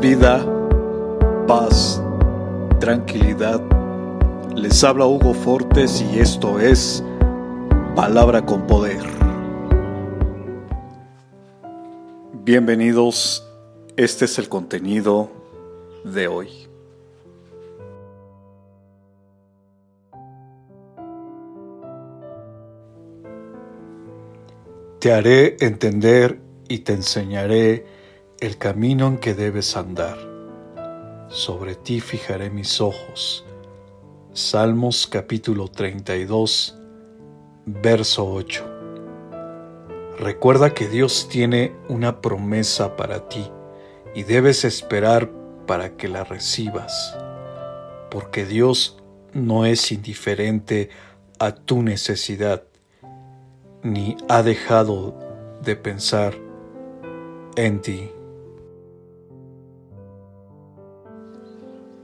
vida, paz, tranquilidad. Les habla Hugo Fortes y esto es Palabra con Poder. Bienvenidos, este es el contenido de hoy. Te haré entender y te enseñaré el camino en que debes andar. Sobre ti fijaré mis ojos. Salmos capítulo 32, verso 8. Recuerda que Dios tiene una promesa para ti y debes esperar para que la recibas, porque Dios no es indiferente a tu necesidad, ni ha dejado de pensar en ti.